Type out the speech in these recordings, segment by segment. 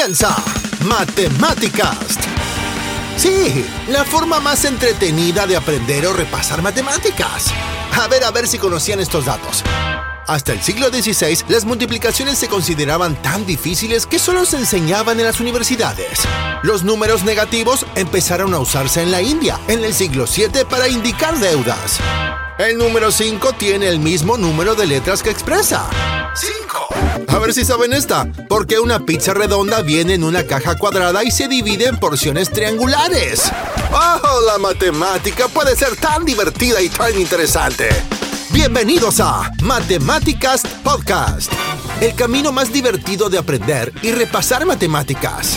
comienza Matemáticas. Sí, la forma más entretenida de aprender o repasar matemáticas. A ver, a ver si conocían estos datos. Hasta el siglo XVI, las multiplicaciones se consideraban tan difíciles que solo se enseñaban en las universidades. Los números negativos empezaron a usarse en la India en el siglo VII para indicar deudas. El número 5 tiene el mismo número de letras que expresa. 5. A ver si saben esta. ¿Por qué una pizza redonda viene en una caja cuadrada y se divide en porciones triangulares? ¡Oh, la matemática puede ser tan divertida y tan interesante! Bienvenidos a Matemáticas Podcast, el camino más divertido de aprender y repasar matemáticas.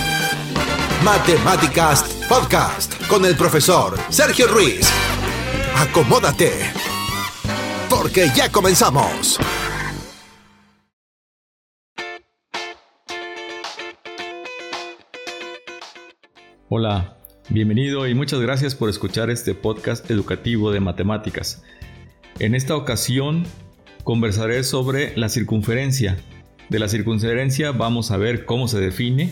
Matemáticas Podcast con el profesor Sergio Ruiz. Acomódate, porque ya comenzamos. Hola, bienvenido y muchas gracias por escuchar este podcast educativo de matemáticas. En esta ocasión conversaré sobre la circunferencia. De la circunferencia vamos a ver cómo se define,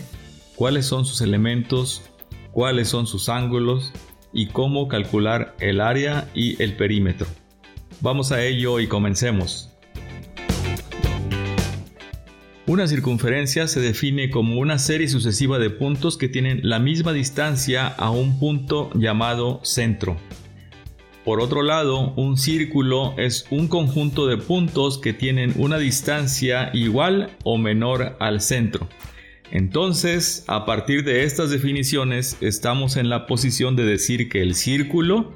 cuáles son sus elementos, cuáles son sus ángulos y cómo calcular el área y el perímetro. Vamos a ello y comencemos. Una circunferencia se define como una serie sucesiva de puntos que tienen la misma distancia a un punto llamado centro. Por otro lado, un círculo es un conjunto de puntos que tienen una distancia igual o menor al centro. Entonces, a partir de estas definiciones, estamos en la posición de decir que el círculo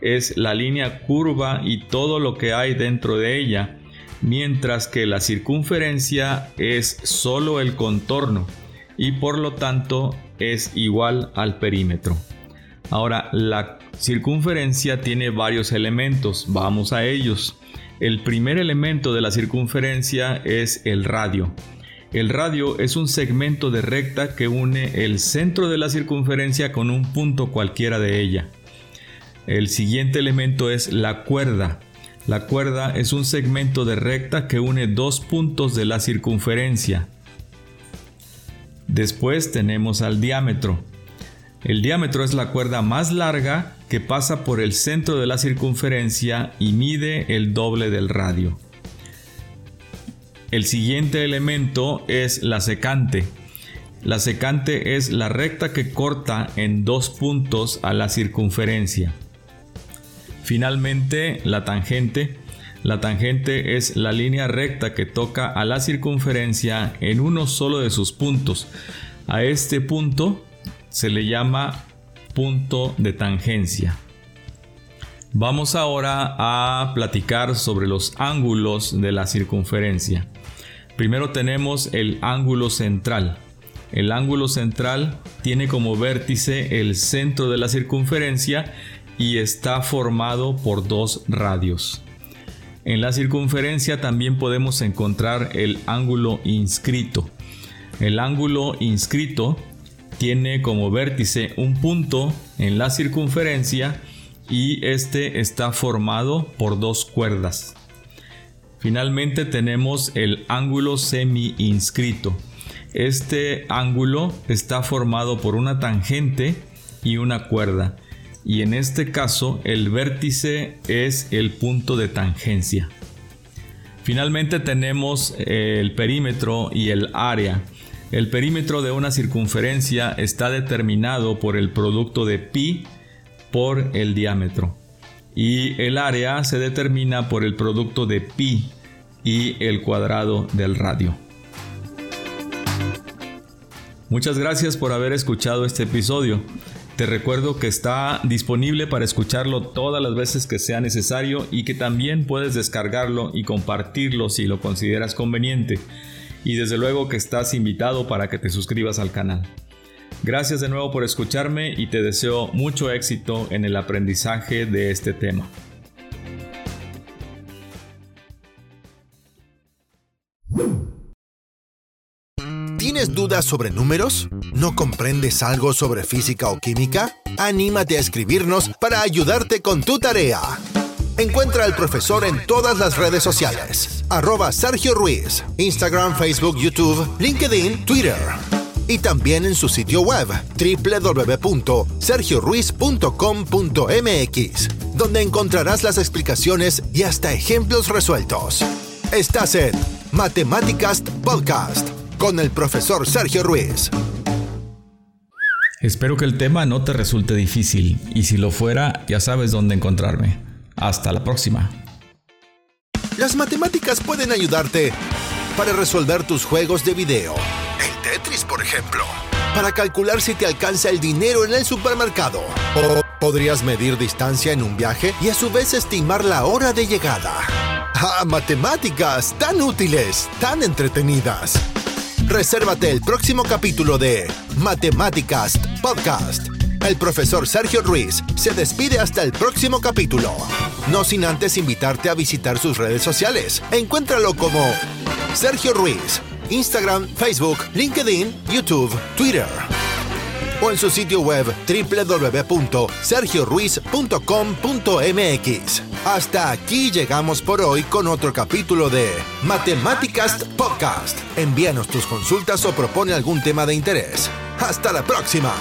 es la línea curva y todo lo que hay dentro de ella, mientras que la circunferencia es solo el contorno y por lo tanto es igual al perímetro. Ahora, la circunferencia tiene varios elementos, vamos a ellos. El primer elemento de la circunferencia es el radio. El radio es un segmento de recta que une el centro de la circunferencia con un punto cualquiera de ella. El siguiente elemento es la cuerda. La cuerda es un segmento de recta que une dos puntos de la circunferencia. Después tenemos al diámetro. El diámetro es la cuerda más larga que pasa por el centro de la circunferencia y mide el doble del radio. El siguiente elemento es la secante. La secante es la recta que corta en dos puntos a la circunferencia. Finalmente, la tangente. La tangente es la línea recta que toca a la circunferencia en uno solo de sus puntos. A este punto se le llama punto de tangencia. Vamos ahora a platicar sobre los ángulos de la circunferencia. Primero tenemos el ángulo central. El ángulo central tiene como vértice el centro de la circunferencia y está formado por dos radios. En la circunferencia también podemos encontrar el ángulo inscrito. El ángulo inscrito tiene como vértice un punto en la circunferencia y este está formado por dos cuerdas. Finalmente tenemos el ángulo semi-inscrito. Este ángulo está formado por una tangente y una cuerda y en este caso el vértice es el punto de tangencia. Finalmente tenemos el perímetro y el área. El perímetro de una circunferencia está determinado por el producto de pi por el diámetro y el área se determina por el producto de pi y el cuadrado del radio. Muchas gracias por haber escuchado este episodio. Te recuerdo que está disponible para escucharlo todas las veces que sea necesario y que también puedes descargarlo y compartirlo si lo consideras conveniente y desde luego que estás invitado para que te suscribas al canal. Gracias de nuevo por escucharme y te deseo mucho éxito en el aprendizaje de este tema. Dudas sobre números? ¿No comprendes algo sobre física o química? Anímate a escribirnos para ayudarte con tu tarea. Encuentra al profesor en todas las redes sociales. Arroba Sergio Ruiz. Instagram, Facebook, YouTube, LinkedIn, Twitter. y también en su sitio web www.sergioruiz.com.mx, donde encontrarás las explicaciones y hasta ejemplos resueltos. Estás en Matemáticas Podcast con el profesor Sergio Ruiz. Espero que el tema no te resulte difícil y si lo fuera, ya sabes dónde encontrarme. Hasta la próxima. Las matemáticas pueden ayudarte para resolver tus juegos de video. El Tetris, por ejemplo. Para calcular si te alcanza el dinero en el supermercado. O podrías medir distancia en un viaje y a su vez estimar la hora de llegada. ¡Ah, matemáticas! Tan útiles, tan entretenidas. Resérvate el próximo capítulo de Matemáticas Podcast. El profesor Sergio Ruiz se despide hasta el próximo capítulo. No sin antes invitarte a visitar sus redes sociales. Encuéntralo como Sergio Ruiz, Instagram, Facebook, LinkedIn, YouTube, Twitter. O en su sitio web www.sergioruiz.com.mx. Hasta aquí llegamos por hoy con otro capítulo de Matemáticas Podcast. Envíanos tus consultas o propone algún tema de interés. Hasta la próxima.